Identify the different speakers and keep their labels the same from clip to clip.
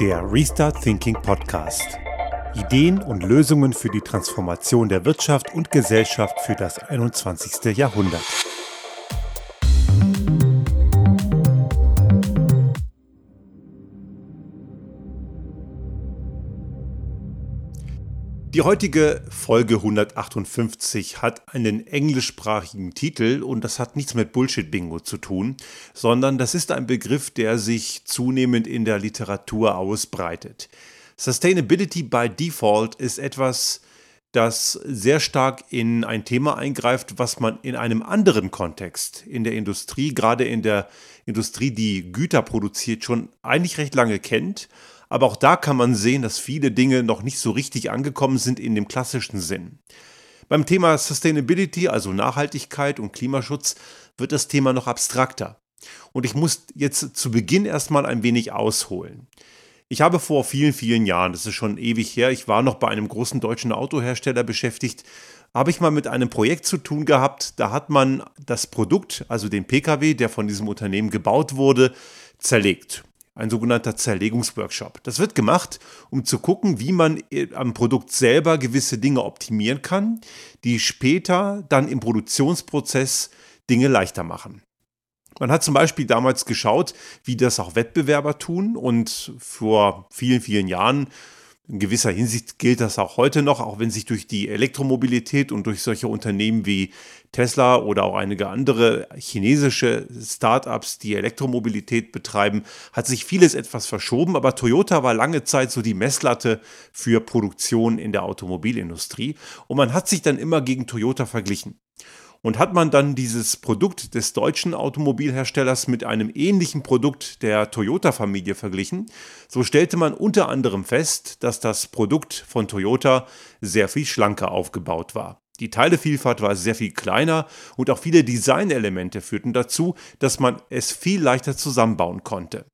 Speaker 1: Der Restart Thinking Podcast. Ideen und Lösungen für die Transformation der Wirtschaft und Gesellschaft für das 21. Jahrhundert. Die heutige Folge 158 hat einen englischsprachigen Titel und das hat nichts mit Bullshit-Bingo zu tun, sondern das ist ein Begriff, der sich zunehmend in der Literatur ausbreitet. Sustainability by Default ist etwas, das sehr stark in ein Thema eingreift, was man in einem anderen Kontext in der Industrie, gerade in der Industrie, die Güter produziert, schon eigentlich recht lange kennt aber auch da kann man sehen, dass viele Dinge noch nicht so richtig angekommen sind in dem klassischen Sinn. Beim Thema Sustainability, also Nachhaltigkeit und Klimaschutz, wird das Thema noch abstrakter. Und ich muss jetzt zu Beginn erstmal ein wenig ausholen. Ich habe vor vielen, vielen Jahren, das ist schon ewig her, ich war noch bei einem großen deutschen Autohersteller beschäftigt, habe ich mal mit einem Projekt zu tun gehabt, da hat man das Produkt, also den Pkw, der von diesem Unternehmen gebaut wurde, zerlegt ein sogenannter Zerlegungsworkshop. Das wird gemacht, um zu gucken, wie man äh, am Produkt selber gewisse Dinge optimieren kann, die später dann im Produktionsprozess Dinge leichter machen. Man hat zum Beispiel damals geschaut, wie das auch Wettbewerber tun und vor vielen, vielen Jahren in gewisser Hinsicht gilt das auch heute noch, auch wenn sich durch die Elektromobilität und durch solche Unternehmen wie Tesla oder auch einige andere chinesische Startups, die Elektromobilität betreiben, hat sich vieles etwas verschoben, aber Toyota war lange Zeit so die Messlatte für Produktion in der Automobilindustrie und man hat sich dann immer gegen Toyota verglichen. Und hat man dann dieses Produkt des deutschen Automobilherstellers mit einem ähnlichen Produkt der Toyota-Familie verglichen, so stellte man unter anderem fest, dass das Produkt von Toyota sehr viel schlanker aufgebaut war. Die Teilevielfalt war sehr viel kleiner und auch viele Designelemente führten dazu, dass man es viel leichter zusammenbauen konnte.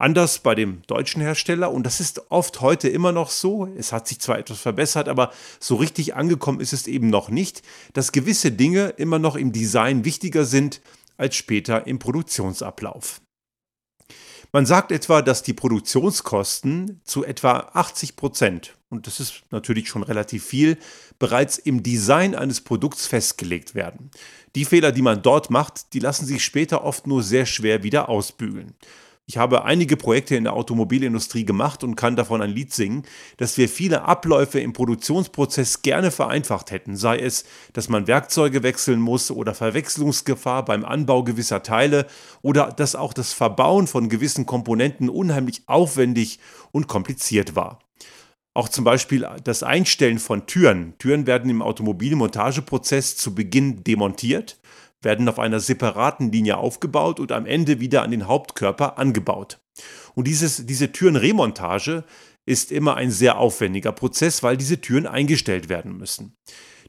Speaker 1: Anders bei dem deutschen Hersteller und das ist oft heute immer noch so. Es hat sich zwar etwas verbessert, aber so richtig angekommen ist es eben noch nicht, dass gewisse Dinge immer noch im Design wichtiger sind als später im Produktionsablauf. Man sagt etwa, dass die Produktionskosten zu etwa 80 Prozent, und das ist natürlich schon relativ viel, bereits im Design eines Produkts festgelegt werden. Die Fehler, die man dort macht, die lassen sich später oft nur sehr schwer wieder ausbügeln. Ich habe einige Projekte in der Automobilindustrie gemacht und kann davon ein Lied singen, dass wir viele Abläufe im Produktionsprozess gerne vereinfacht hätten, sei es, dass man Werkzeuge wechseln muss oder Verwechslungsgefahr beim Anbau gewisser Teile oder dass auch das Verbauen von gewissen Komponenten unheimlich aufwendig und kompliziert war. Auch zum Beispiel das Einstellen von Türen. Türen werden im Automobilmontageprozess zu Beginn demontiert werden auf einer separaten Linie aufgebaut und am Ende wieder an den Hauptkörper angebaut. Und dieses, diese Türenremontage ist immer ein sehr aufwendiger Prozess, weil diese Türen eingestellt werden müssen.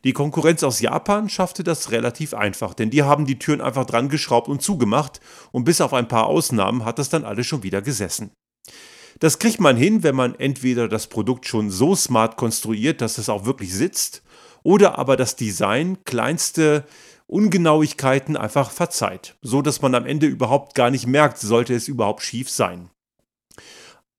Speaker 1: Die Konkurrenz aus Japan schaffte das relativ einfach, denn die haben die Türen einfach dran geschraubt und zugemacht und bis auf ein paar Ausnahmen hat das dann alles schon wieder gesessen. Das kriegt man hin, wenn man entweder das Produkt schon so smart konstruiert, dass es auch wirklich sitzt, oder aber das Design kleinste Ungenauigkeiten einfach verzeiht, so dass man am Ende überhaupt gar nicht merkt, sollte es überhaupt schief sein.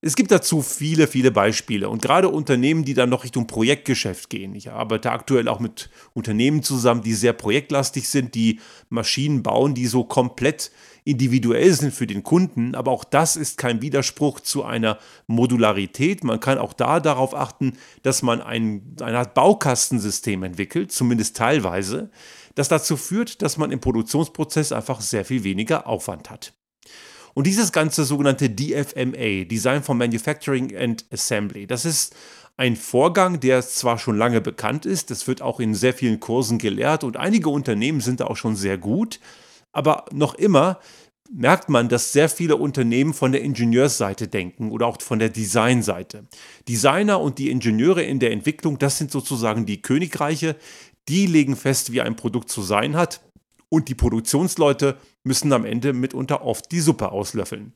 Speaker 1: Es gibt dazu viele, viele Beispiele und gerade Unternehmen, die dann noch Richtung Projektgeschäft gehen. Ich arbeite aktuell auch mit Unternehmen zusammen, die sehr projektlastig sind, die Maschinen bauen, die so komplett individuell sind für den Kunden. Aber auch das ist kein Widerspruch zu einer Modularität. Man kann auch da darauf achten, dass man ein, eine Art Baukastensystem entwickelt, zumindest teilweise, das dazu führt, dass man im Produktionsprozess einfach sehr viel weniger Aufwand hat. Und dieses ganze sogenannte DFMA, Design for Manufacturing and Assembly, das ist ein Vorgang, der zwar schon lange bekannt ist, das wird auch in sehr vielen Kursen gelehrt und einige Unternehmen sind da auch schon sehr gut, aber noch immer merkt man, dass sehr viele Unternehmen von der Ingenieursseite denken oder auch von der Designseite. Designer und die Ingenieure in der Entwicklung, das sind sozusagen die Königreiche, die legen fest, wie ein Produkt zu sein hat und die Produktionsleute müssen am Ende mitunter oft die Suppe auslöffeln.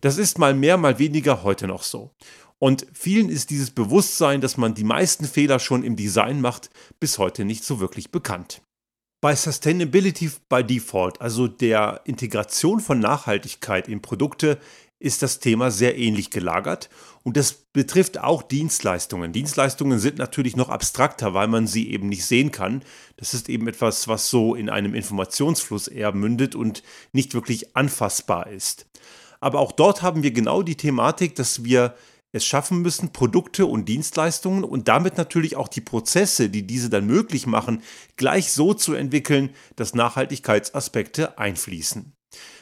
Speaker 1: Das ist mal mehr, mal weniger heute noch so. Und vielen ist dieses Bewusstsein, dass man die meisten Fehler schon im Design macht, bis heute nicht so wirklich bekannt. Bei Sustainability by Default, also der Integration von Nachhaltigkeit in Produkte, ist das Thema sehr ähnlich gelagert und das betrifft auch Dienstleistungen. Dienstleistungen sind natürlich noch abstrakter, weil man sie eben nicht sehen kann. Das ist eben etwas, was so in einem Informationsfluss eher mündet und nicht wirklich anfassbar ist. Aber auch dort haben wir genau die Thematik, dass wir es schaffen müssen, Produkte und Dienstleistungen und damit natürlich auch die Prozesse, die diese dann möglich machen, gleich so zu entwickeln, dass Nachhaltigkeitsaspekte einfließen.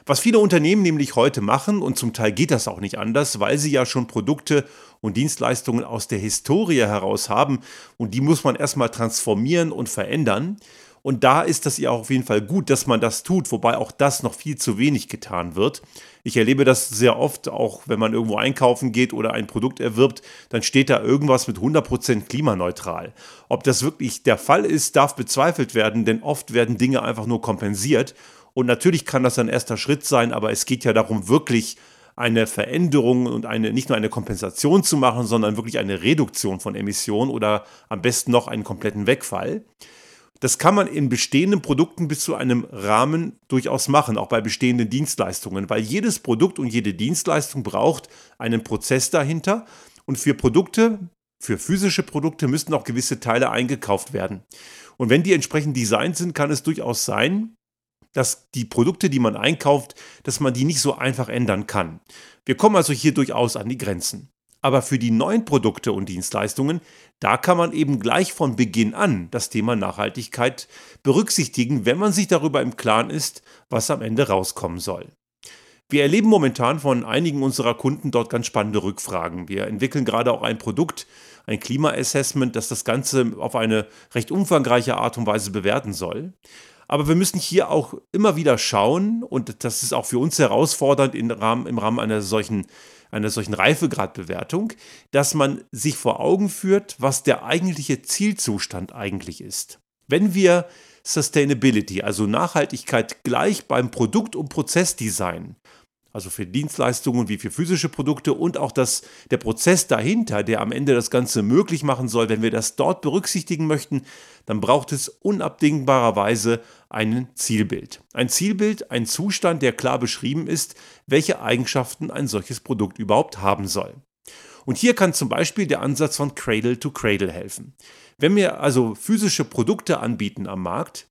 Speaker 1: Was viele Unternehmen nämlich heute machen, und zum Teil geht das auch nicht anders, weil sie ja schon Produkte und Dienstleistungen aus der Historie heraus haben und die muss man erstmal transformieren und verändern. Und da ist das ja auf jeden Fall gut, dass man das tut, wobei auch das noch viel zu wenig getan wird. Ich erlebe das sehr oft, auch wenn man irgendwo einkaufen geht oder ein Produkt erwirbt, dann steht da irgendwas mit 100% klimaneutral. Ob das wirklich der Fall ist, darf bezweifelt werden, denn oft werden Dinge einfach nur kompensiert. Und natürlich kann das ein erster Schritt sein, aber es geht ja darum, wirklich eine Veränderung und eine, nicht nur eine Kompensation zu machen, sondern wirklich eine Reduktion von Emissionen oder am besten noch einen kompletten Wegfall. Das kann man in bestehenden Produkten bis zu einem Rahmen durchaus machen, auch bei bestehenden Dienstleistungen, weil jedes Produkt und jede Dienstleistung braucht einen Prozess dahinter und für Produkte, für physische Produkte müssen auch gewisse Teile eingekauft werden. Und wenn die entsprechend designt sind, kann es durchaus sein, dass die Produkte, die man einkauft, dass man die nicht so einfach ändern kann. Wir kommen also hier durchaus an die Grenzen. Aber für die neuen Produkte und Dienstleistungen, da kann man eben gleich von Beginn an das Thema Nachhaltigkeit berücksichtigen, wenn man sich darüber im Klaren ist, was am Ende rauskommen soll. Wir erleben momentan von einigen unserer Kunden dort ganz spannende Rückfragen. Wir entwickeln gerade auch ein Produkt, ein Klima-Assessment, das das Ganze auf eine recht umfangreiche Art und Weise bewerten soll. Aber wir müssen hier auch immer wieder schauen, und das ist auch für uns herausfordernd im Rahmen, im Rahmen einer solchen einer solchen Reifegradbewertung, dass man sich vor Augen führt, was der eigentliche Zielzustand eigentlich ist. Wenn wir Sustainability, also Nachhaltigkeit, gleich beim Produkt- und Prozessdesign also für Dienstleistungen wie für physische Produkte und auch das, der Prozess dahinter, der am Ende das Ganze möglich machen soll, wenn wir das dort berücksichtigen möchten, dann braucht es unabdingbarerweise ein Zielbild. Ein Zielbild, ein Zustand, der klar beschrieben ist, welche Eigenschaften ein solches Produkt überhaupt haben soll. Und hier kann zum Beispiel der Ansatz von Cradle to Cradle helfen. Wenn wir also physische Produkte anbieten am Markt,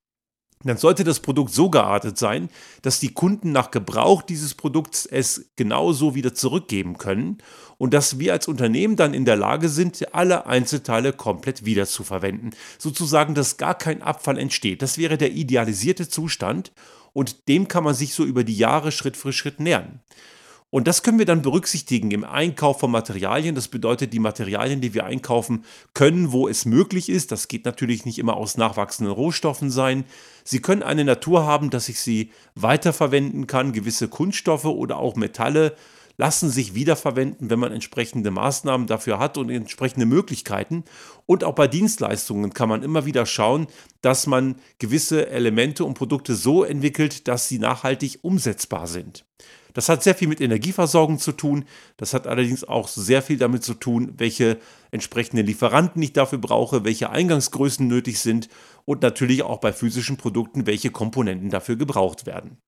Speaker 1: dann sollte das Produkt so geartet sein, dass die Kunden nach Gebrauch dieses Produkts es genauso wieder zurückgeben können und dass wir als Unternehmen dann in der Lage sind, alle Einzelteile komplett wieder zu verwenden. Sozusagen, dass gar kein Abfall entsteht. Das wäre der idealisierte Zustand und dem kann man sich so über die Jahre Schritt für Schritt nähern. Und das können wir dann berücksichtigen im Einkauf von Materialien. Das bedeutet, die Materialien, die wir einkaufen, können, wo es möglich ist, das geht natürlich nicht immer aus nachwachsenden Rohstoffen sein. Sie können eine Natur haben, dass ich sie weiterverwenden kann. Gewisse Kunststoffe oder auch Metalle lassen sich wiederverwenden, wenn man entsprechende Maßnahmen dafür hat und entsprechende Möglichkeiten. Und auch bei Dienstleistungen kann man immer wieder schauen, dass man gewisse Elemente und Produkte so entwickelt, dass sie nachhaltig umsetzbar sind. Das hat sehr viel mit Energieversorgung zu tun. Das hat allerdings auch sehr viel damit zu tun, welche entsprechenden Lieferanten ich dafür brauche, welche Eingangsgrößen nötig sind und natürlich auch bei physischen Produkten, welche Komponenten dafür gebraucht werden.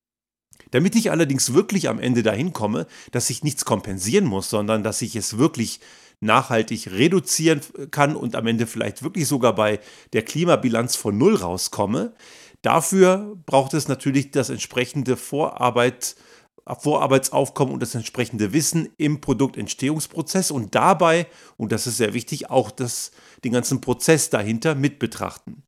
Speaker 1: Damit ich allerdings wirklich am Ende dahin komme, dass ich nichts kompensieren muss, sondern dass ich es wirklich nachhaltig reduzieren kann und am Ende vielleicht wirklich sogar bei der Klimabilanz von Null rauskomme, dafür braucht es natürlich das entsprechende Vorarbeit, Vorarbeitsaufkommen und das entsprechende Wissen im Produktentstehungsprozess und dabei, und das ist sehr wichtig, auch das, den ganzen Prozess dahinter mit betrachten.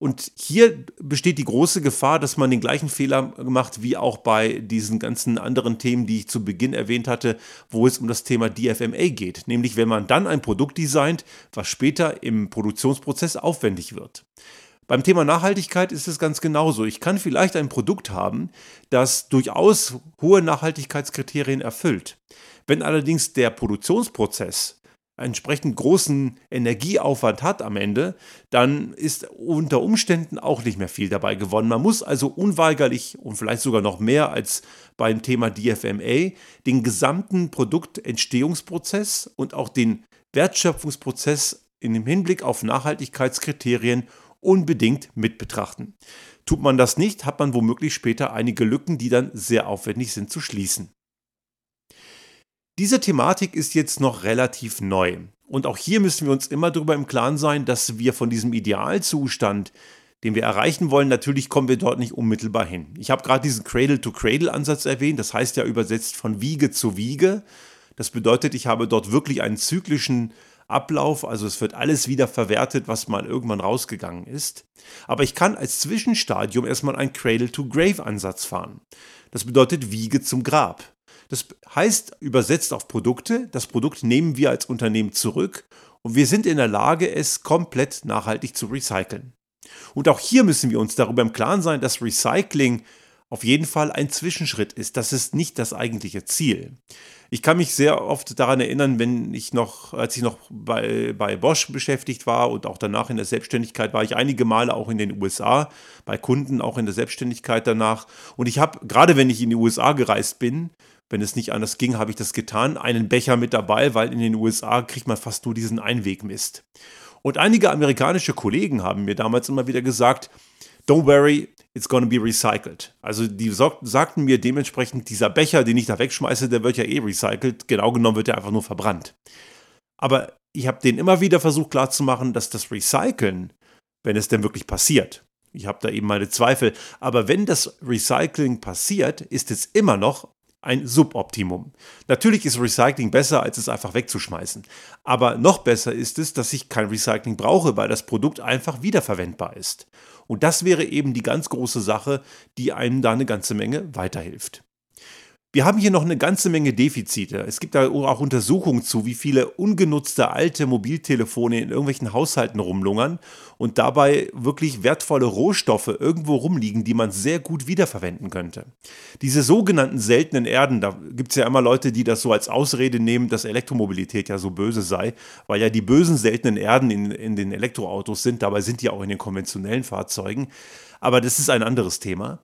Speaker 1: Und hier besteht die große Gefahr, dass man den gleichen Fehler macht wie auch bei diesen ganzen anderen Themen, die ich zu Beginn erwähnt hatte, wo es um das Thema DFMA geht. Nämlich, wenn man dann ein Produkt designt, was später im Produktionsprozess aufwendig wird. Beim Thema Nachhaltigkeit ist es ganz genauso. Ich kann vielleicht ein Produkt haben, das durchaus hohe Nachhaltigkeitskriterien erfüllt. Wenn allerdings der Produktionsprozess entsprechend großen Energieaufwand hat am Ende, dann ist unter Umständen auch nicht mehr viel dabei gewonnen. Man muss also unweigerlich und vielleicht sogar noch mehr als beim Thema DFMA den gesamten Produktentstehungsprozess und auch den Wertschöpfungsprozess in dem Hinblick auf Nachhaltigkeitskriterien unbedingt mit betrachten. Tut man das nicht, hat man womöglich später einige Lücken, die dann sehr aufwendig sind zu schließen. Diese Thematik ist jetzt noch relativ neu. Und auch hier müssen wir uns immer darüber im Klaren sein, dass wir von diesem Idealzustand, den wir erreichen wollen, natürlich kommen wir dort nicht unmittelbar hin. Ich habe gerade diesen Cradle-to-Cradle-Ansatz erwähnt, das heißt ja übersetzt von Wiege zu Wiege. Das bedeutet, ich habe dort wirklich einen zyklischen Ablauf, also es wird alles wieder verwertet, was mal irgendwann rausgegangen ist. Aber ich kann als Zwischenstadium erstmal einen Cradle-to-Grave-Ansatz fahren. Das bedeutet Wiege zum Grab. Das heißt übersetzt auf Produkte, das Produkt nehmen wir als Unternehmen zurück und wir sind in der Lage, es komplett nachhaltig zu recyceln. Und auch hier müssen wir uns darüber im Klaren sein, dass Recycling auf jeden Fall ein Zwischenschritt ist. Das ist nicht das eigentliche Ziel. Ich kann mich sehr oft daran erinnern, wenn ich noch, als ich noch bei, bei Bosch beschäftigt war und auch danach in der Selbstständigkeit, war ich einige Male auch in den USA, bei Kunden auch in der Selbstständigkeit danach. Und ich habe, gerade wenn ich in die USA gereist bin, wenn es nicht anders ging, habe ich das getan, einen Becher mit dabei, weil in den USA kriegt man fast nur diesen Einwegmist. Und einige amerikanische Kollegen haben mir damals immer wieder gesagt, don't worry, it's gonna be recycled. Also die sagten mir dementsprechend, dieser Becher, den ich da wegschmeiße, der wird ja eh recycelt. Genau genommen wird er einfach nur verbrannt. Aber ich habe denen immer wieder versucht klarzumachen, dass das Recyceln, wenn es denn wirklich passiert, ich habe da eben meine Zweifel, aber wenn das Recycling passiert, ist es immer noch ein Suboptimum. Natürlich ist Recycling besser, als es einfach wegzuschmeißen. Aber noch besser ist es, dass ich kein Recycling brauche, weil das Produkt einfach wiederverwendbar ist. Und das wäre eben die ganz große Sache, die einem da eine ganze Menge weiterhilft. Wir haben hier noch eine ganze Menge Defizite. Es gibt da auch Untersuchungen zu, wie viele ungenutzte alte Mobiltelefone in irgendwelchen Haushalten rumlungern und dabei wirklich wertvolle Rohstoffe irgendwo rumliegen, die man sehr gut wiederverwenden könnte. Diese sogenannten seltenen Erden, da gibt es ja immer Leute, die das so als Ausrede nehmen, dass Elektromobilität ja so böse sei, weil ja die bösen seltenen Erden in, in den Elektroautos sind, dabei sind die auch in den konventionellen Fahrzeugen. Aber das ist ein anderes Thema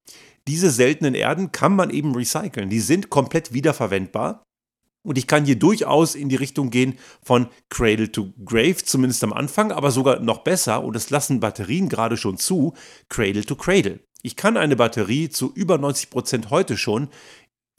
Speaker 1: diese seltenen Erden kann man eben recyceln. Die sind komplett wiederverwendbar. Und ich kann hier durchaus in die Richtung gehen von Cradle to Grave, zumindest am Anfang, aber sogar noch besser, und das lassen Batterien gerade schon zu, Cradle to Cradle. Ich kann eine Batterie zu über 90 Prozent heute schon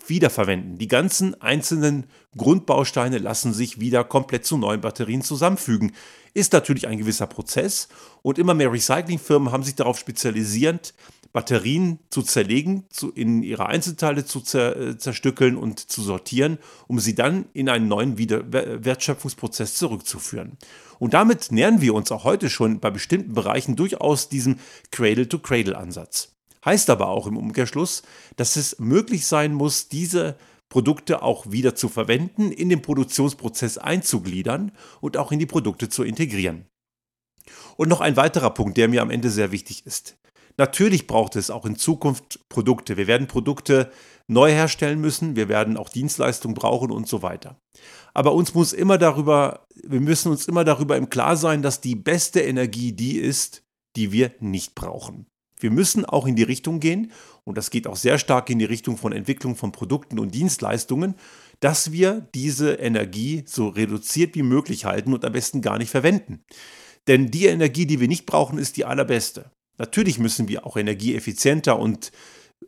Speaker 1: wiederverwenden. Die ganzen einzelnen Grundbausteine lassen sich wieder komplett zu neuen Batterien zusammenfügen. Ist natürlich ein gewisser Prozess und immer mehr Recyclingfirmen haben sich darauf spezialisiert, Batterien zu zerlegen, zu, in ihre Einzelteile zu zer, äh, zerstückeln und zu sortieren, um sie dann in einen neuen Wieder Wertschöpfungsprozess zurückzuführen. Und damit nähern wir uns auch heute schon bei bestimmten Bereichen durchaus diesem Cradle-to-Cradle-Ansatz. Heißt aber auch im Umkehrschluss, dass es möglich sein muss, diese Produkte auch wieder zu verwenden, in den Produktionsprozess einzugliedern und auch in die Produkte zu integrieren. Und noch ein weiterer Punkt, der mir am Ende sehr wichtig ist. Natürlich braucht es auch in Zukunft Produkte. Wir werden Produkte neu herstellen müssen, wir werden auch Dienstleistungen brauchen und so weiter. Aber uns muss immer darüber, wir müssen uns immer darüber im Klaren sein, dass die beste Energie die ist, die wir nicht brauchen. Wir müssen auch in die Richtung gehen, und das geht auch sehr stark in die Richtung von Entwicklung von Produkten und Dienstleistungen, dass wir diese Energie so reduziert wie möglich halten und am besten gar nicht verwenden. Denn die Energie, die wir nicht brauchen, ist die allerbeste. Natürlich müssen wir auch energieeffizienter und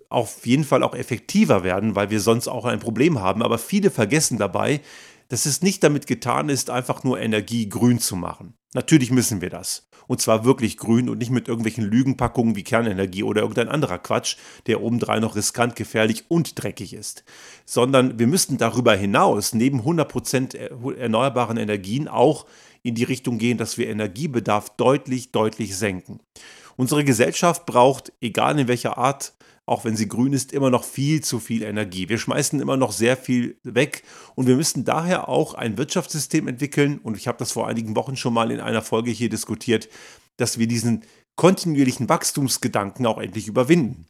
Speaker 1: auf jeden Fall auch effektiver werden, weil wir sonst auch ein Problem haben. Aber viele vergessen dabei, dass es nicht damit getan ist, einfach nur Energie grün zu machen. Natürlich müssen wir das. Und zwar wirklich grün und nicht mit irgendwelchen Lügenpackungen wie Kernenergie oder irgendein anderer Quatsch, der obendrein noch riskant, gefährlich und dreckig ist. Sondern wir müssten darüber hinaus neben 100% erneuerbaren Energien auch in die Richtung gehen, dass wir Energiebedarf deutlich, deutlich senken. Unsere Gesellschaft braucht, egal in welcher Art, auch wenn sie grün ist, immer noch viel zu viel Energie. Wir schmeißen immer noch sehr viel weg und wir müssen daher auch ein Wirtschaftssystem entwickeln. Und ich habe das vor einigen Wochen schon mal in einer Folge hier diskutiert, dass wir diesen kontinuierlichen Wachstumsgedanken auch endlich überwinden.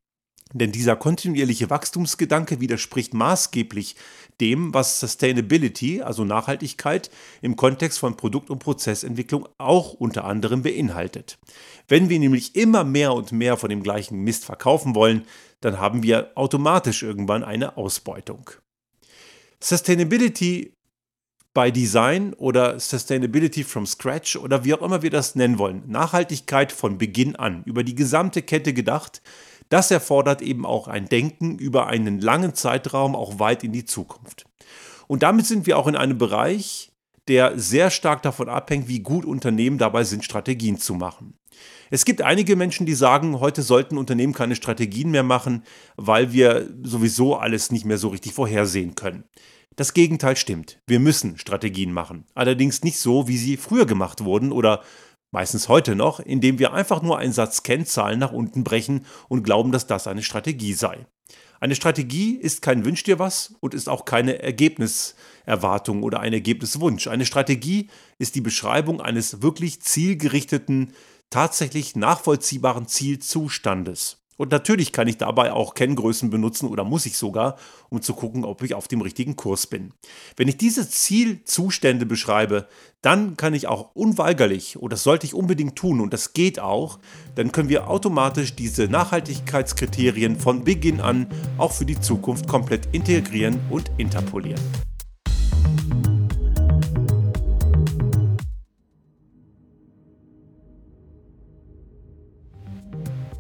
Speaker 1: Denn dieser kontinuierliche Wachstumsgedanke widerspricht maßgeblich dem, was Sustainability, also Nachhaltigkeit, im Kontext von Produkt- und Prozessentwicklung auch unter anderem beinhaltet. Wenn wir nämlich immer mehr und mehr von dem gleichen Mist verkaufen wollen, dann haben wir automatisch irgendwann eine Ausbeutung. Sustainability by Design oder Sustainability from Scratch oder wie auch immer wir das nennen wollen. Nachhaltigkeit von Beginn an, über die gesamte Kette gedacht, das erfordert eben auch ein Denken über einen langen Zeitraum, auch weit in die Zukunft. Und damit sind wir auch in einem Bereich, der sehr stark davon abhängt, wie gut Unternehmen dabei sind, Strategien zu machen. Es gibt einige Menschen, die sagen, heute sollten Unternehmen keine Strategien mehr machen, weil wir sowieso alles nicht mehr so richtig vorhersehen können. Das Gegenteil stimmt. Wir müssen Strategien machen. Allerdings nicht so, wie sie früher gemacht wurden oder meistens heute noch, indem wir einfach nur einen Satz Kennzahlen nach unten brechen und glauben, dass das eine Strategie sei. Eine Strategie ist kein Wünsch dir was und ist auch keine Ergebniserwartung oder ein Ergebniswunsch. Eine Strategie ist die Beschreibung eines wirklich zielgerichteten, tatsächlich nachvollziehbaren Zielzustandes. Und natürlich kann ich dabei auch Kenngrößen benutzen oder muss ich sogar, um zu gucken, ob ich auf dem richtigen Kurs bin. Wenn ich diese Zielzustände beschreibe, dann kann ich auch unweigerlich, und das sollte ich unbedingt tun, und das geht auch, dann können wir automatisch diese Nachhaltigkeitskriterien von Beginn an auch für die Zukunft komplett integrieren und interpolieren.